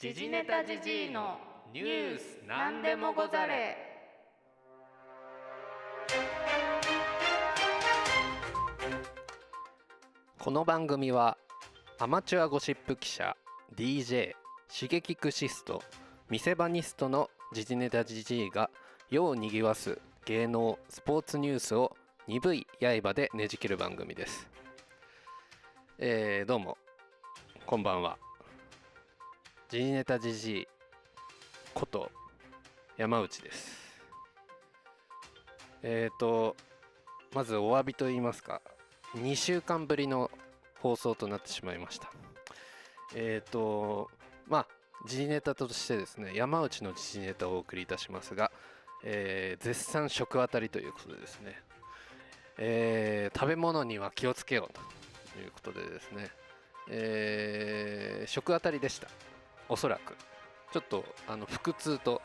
時事ネタじじいのニュースなんでもござれ。この番組はアマチュアゴシップ記者 DJ 刺激クシスト店場ニストの時事ネタじじいが世をにぎわす芸能スポーツニュースを鈍い刃でねじ切る番組です。えー、どうも。こんばんは。時事ネタじじいこと山内です。えーとまずお詫びと言いますか2週間ぶりの放送となってしまいました。えっ、ー、とまあ時事ネタとしてですね山内の時事ネタをお送りいたしますが、えー、絶賛食あたりということでですね、えー、食べ物には気をつけようとということでですね、えー、食あたりでした。おそらく。ちょっとあの腹痛と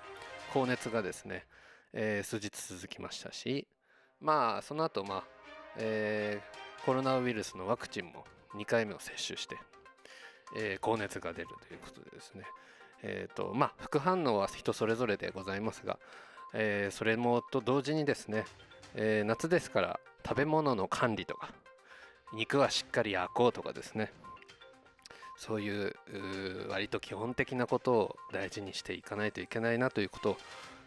高熱がですね、えー、数日続きましたしまあその後まあ、えー、コロナウイルスのワクチンも2回目を接種して、えー、高熱が出るということでですね。えーとまあ、副反応は人それぞれでございますが、えー、それもと同時にですね、えー、夏ですから食べ物の管理とか肉はしっかり焼こうとかですねそういう割と基本的なことを大事にしていかないといけないなということを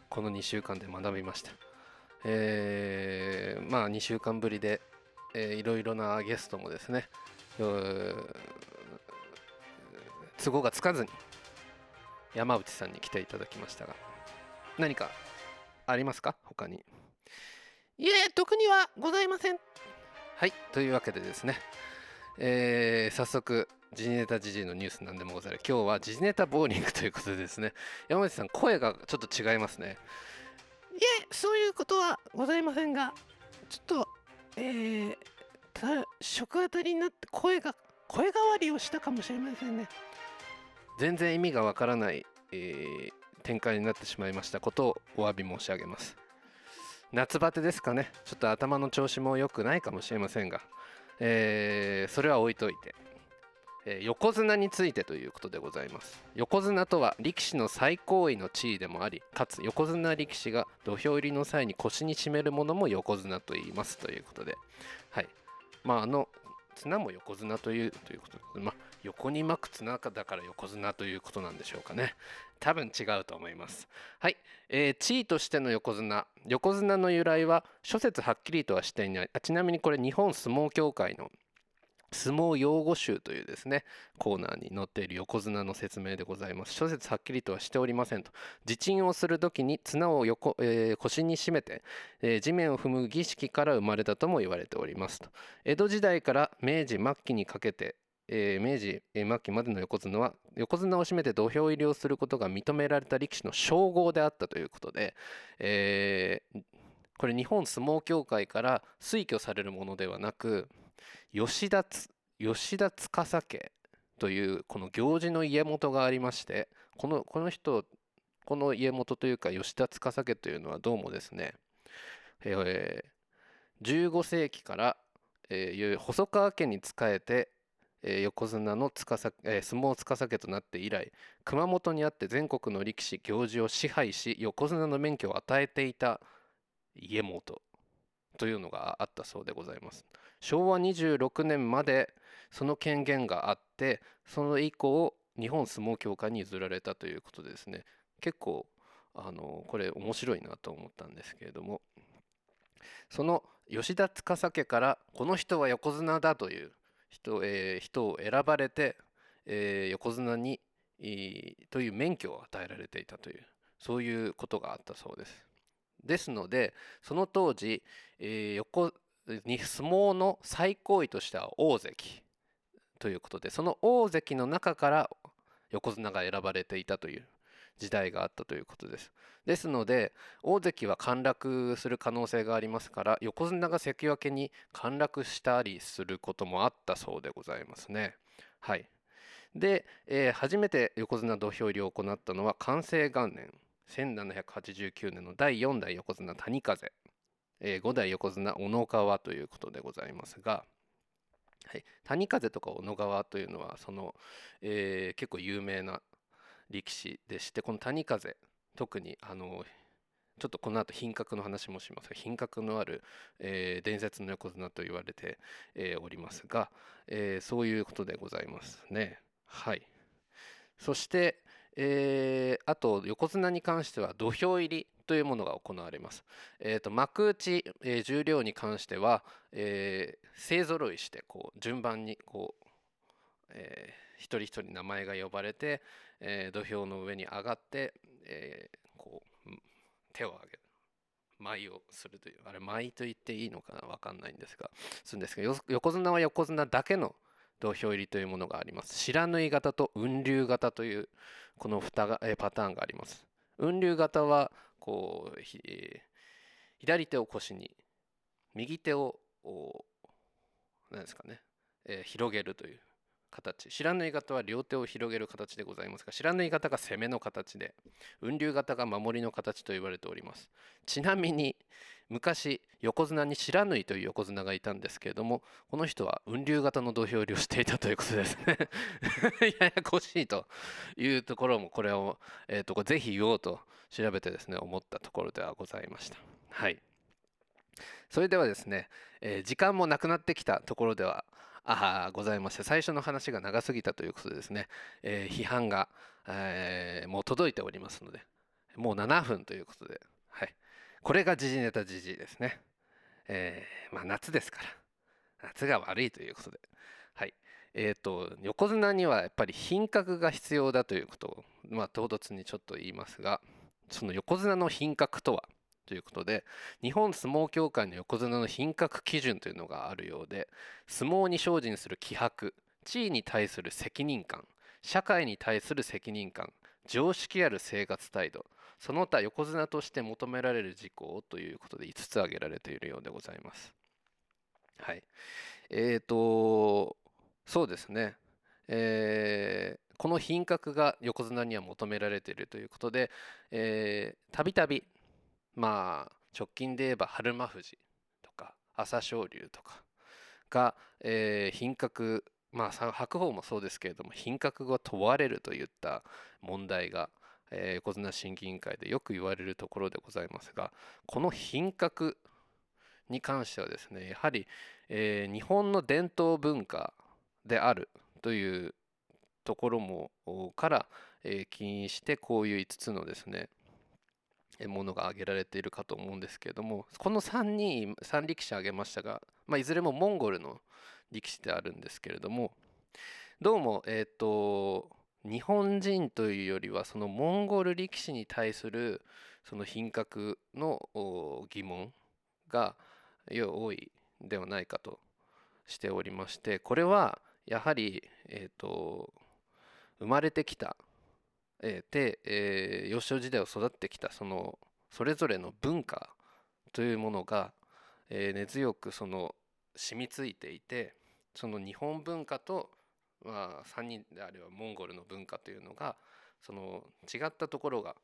この2週間で学びました、えー、まあ2週間ぶりで、えー、いろいろなゲストもですね都合がつかずに山内さんに来ていただきましたが何かありますか？他に。いえ特にはございません。はいというわけでですね、えー、早速時事ネタ時事のニュースなんでもござい今日は時事ネタボーリングということでですね。山内さん声がちょっと違いますね。いえそういうことはございませんがちょっとえー、食当たりになって声が声変わりをしたかもしれませんね。全然意味がわからない、えー、展開になってしまいました。ことをお詫び申し上げます。夏バテですかね。ちょっと頭の調子も良くないかもしれませんが、えー、それは置いといて、えー、横綱についてということでございます横綱とは力士の最高位の地位でもありかつ横綱力士が土俵入りの際に腰に締めるものも横綱と言いますということではいまああの綱も横綱というということで、まあ、横に巻く綱だから横綱ということなんでしょうかね。多分違うと思います。はい、えー、地位としての横綱。横綱の由来は諸説はっきりとはしていない。あちなみにこれ日本相撲協会の相撲用語集というですねコーナーに載っている横綱の説明でございます。諸説はっきりとはしておりませんと。自鎮をする時に綱を横、えー、腰に締めて、えー、地面を踏む儀式から生まれたとも言われておりますと。江戸時代から明治末期にかけてえー、明治末期までの横綱は横綱を締めて土俵入りをすることが認められた力士の称号であったということで、えー、これ日本相撲協会から推挙されるものではなく吉田吉田司家というこの行事の家元がありましてこのこの人この家元というか吉田司家というのはどうもですね、えー、15世紀から、えー、細川家に仕えて、えー、横綱の司、えー、相撲司家となって以来熊本にあって全国の力士行事を支配し横綱の免許を与えていた家元というのがあったそうでございます。昭和26年までその権限があってその以降日本相撲協会に譲られたということでですね結構あのこれ面白いなと思ったんですけれどもその吉田司家からこの人は横綱だという人,、えー、人を選ばれて、えー、横綱にという免許を与えられていたというそういうことがあったそうです。ですのでその当時、えー、横に相撲の最高位としては大関ということでその大関の中から横綱が選ばれていたという時代があったということです。ですので大関は陥落する可能性がありますから横綱が関脇に陥落したりすることもあったそうでございますね。はい、で、えー、初めて横綱土俵入りを行ったのは寛政元年1789年の第4代横綱谷風、えー、5代横綱小野川ということでございますが、はい、谷風とか小野川というのはその、えー、結構有名な、力士でしてこの谷風特にあのちょっとこの後品格の話もしますが品格のある、えー、伝説の横綱と言われて、えー、おりますが、えー、そういうことでございますね。はいそして、えーあと横綱に関しては土俵入りというものが行われます。えー、と幕内、えー重量に関しては、えー勢ぞろいしてこう順番にこう、えー一人一人名前が呼ばれて、えー土俵の上に上がって、えーこう手を挙げる。舞をするというあれ舞と言っていいのかな分かんないんですがするんですがよ横綱は横綱だけの土俵入りというものがあります。白縫い型と雲龍型というこの2が、えパターンがあります。雲流型はこうえー左手を腰に右手をお何ですかね、えー広げるという。形。白縫い型は両手を広げる形でございますが白縫い型が攻めの形で雲龍型が守りの形と言われております。ちなみに昔横綱に白縫いという横綱がいたんですけれどもこの人は雲龍型の土俵入りをしていたということですね。ややこしいというところもこれを、えー、とこれぜひ言おうと調べてですね思ったところではございました。はい。それではですね、えー時間もなくなってきたところではあございまして最初の話が長すぎたということでですね、えー批判が、えーもう届いておりますのでもう7分ということで、はい、これが時事ネタ時事ですね、えーまあ夏ですから夏が悪いということではい。えー、と横綱にはやっぱり品格が必要だということを、まあ、唐突にちょっと言いますがその横綱の品格とはということで日本相撲協会の横綱の品格基準というのがあるようで相撲に精進する気迫地位に対する責任感社会に対する責任感常識ある生活態度その他横綱として求められる事項ということで5つ挙げられているようでございます。はい。えーとそうですね。えーこの品格が横綱には求められているということでたびたびまあ直近で言えば春馬富士とか朝青龍とかが、えー品格まあ白鵬もそうですけれども品格が問われるといった問題が、えー横綱審議委員会でよく言われるところでございますがこの品格に関してはですねやはり、えー日本の伝統文化であるというところもから、えー起因してこういう5つのですねものが挙げられているかと思うんですけれどもこの3人3力士挙げましたが、まあ、いずれもモンゴルの力士であるんですけれどもどうもえっ、と日本人というよりはそのモンゴル力士に対するその品格の疑問が多いではないかとしておりましてこれはやはりえっ、と生まれてきたえーで、えー幼少時代を育ってきたそのそれぞれの文化というものが、えー根強くその染みついていてその日本文化と、まあ、3人であればモンゴルの文化というのがその違ったところが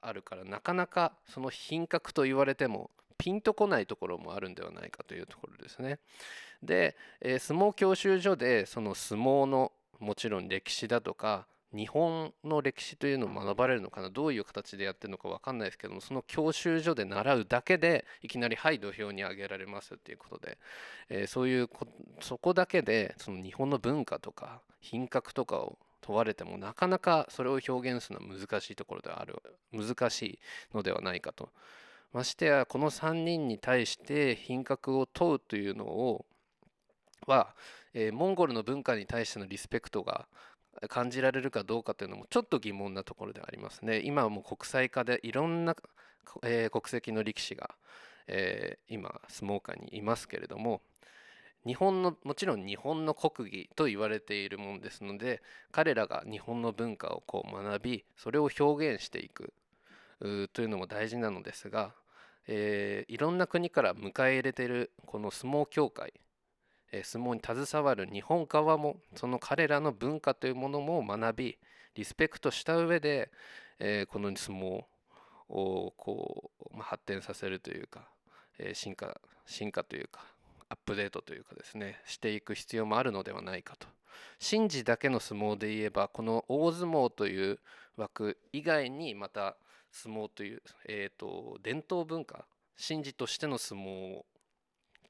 あるからなかなかその品格と言われてもピンとこないところもあるんではないかというところですね。で、えー相撲教習所でその相撲のもちろん歴史だとか日本の歴史というのを学ばれるのかな？どういう形でやってるのか分かんないですけどもその教習所で習うだけでいきなり「はい土俵に上げられます」っていうことで、えーそういうそこだけでその日本の文化とか品格とかを問われてもなかなかそれを表現するのは難しいところである難しいのではないかと。ましてやこの3人に対して品格を問うというのをは、えーモンゴルの文化に対してのリスペクトが感じられるかどうかというのもちょっと疑問なところでありますね。今はもう国際化でいろんな、えー国籍の力士が、えー今相撲界にいますけれども日本のもちろん日本の国技と言われているものですので彼らが日本の文化をこう学びそれを表現していくというのも大事なのですが、えーいろんな国から迎え入れているこの相撲協会相撲に携わる日本側もその彼らの文化というものも学びリスペクトした上で、えーこの相撲をこう、まあ、発展させるというか、えー進化進化というかアップデートというかですねしていく必要もあるのではないかと。神事だけの相撲で言えばこの大相撲という枠以外にまた相撲という、えー、と伝統文化神事としての相撲を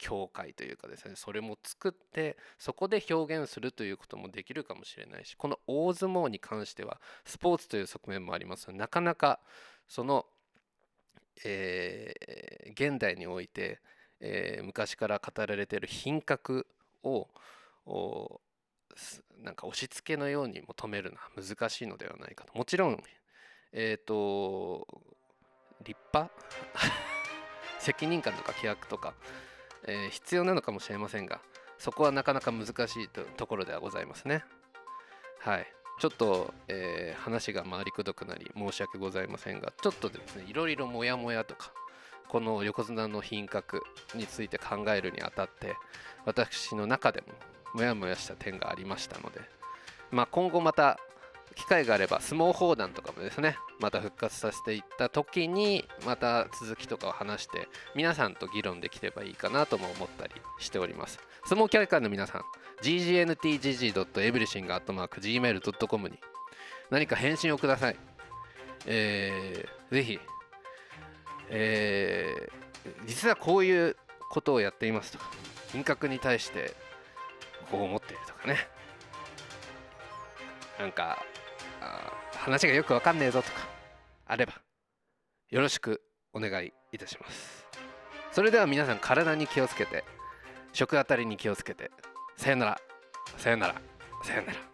協会というかですねそれも作ってそこで表現するということもできるかもしれないしこの大相撲に関してはスポーツという側面もありますのでなかなかその、えー現代において、えー昔から語られている品格をなんか押し付けのように求めるのは難しいのではないかと。もちろんえっ、と立派？責任感とか規約とか、えー必要なのかもしれませんがそこはなかなか難しいとところではございますね。はい。ちょっと、えー話が回りくどくなり申し訳ございませんがちょっとですねいろいろモヤモヤとかこの横綱の品格について考えるにあたって私の中でもモヤモヤした点がありましたので、まあ、今後また機会があれば相撲砲弾とかもですねまた復活させていった時にまた続きとかを話して皆さんと議論できればいいかなとも思ったりしております。相撲キャラクターの皆さん ggntgg.everything.gmail.com に何か返信をください。えー、ぜひえー実はこういうことをやっていますと。か品格に対してこう思っているとかね。なんか話がよくわかんねえぞとかあればよろしくお願いいたします。それでは皆さん体に気をつけて食あたりに気をつけてさよならさよならさよなら。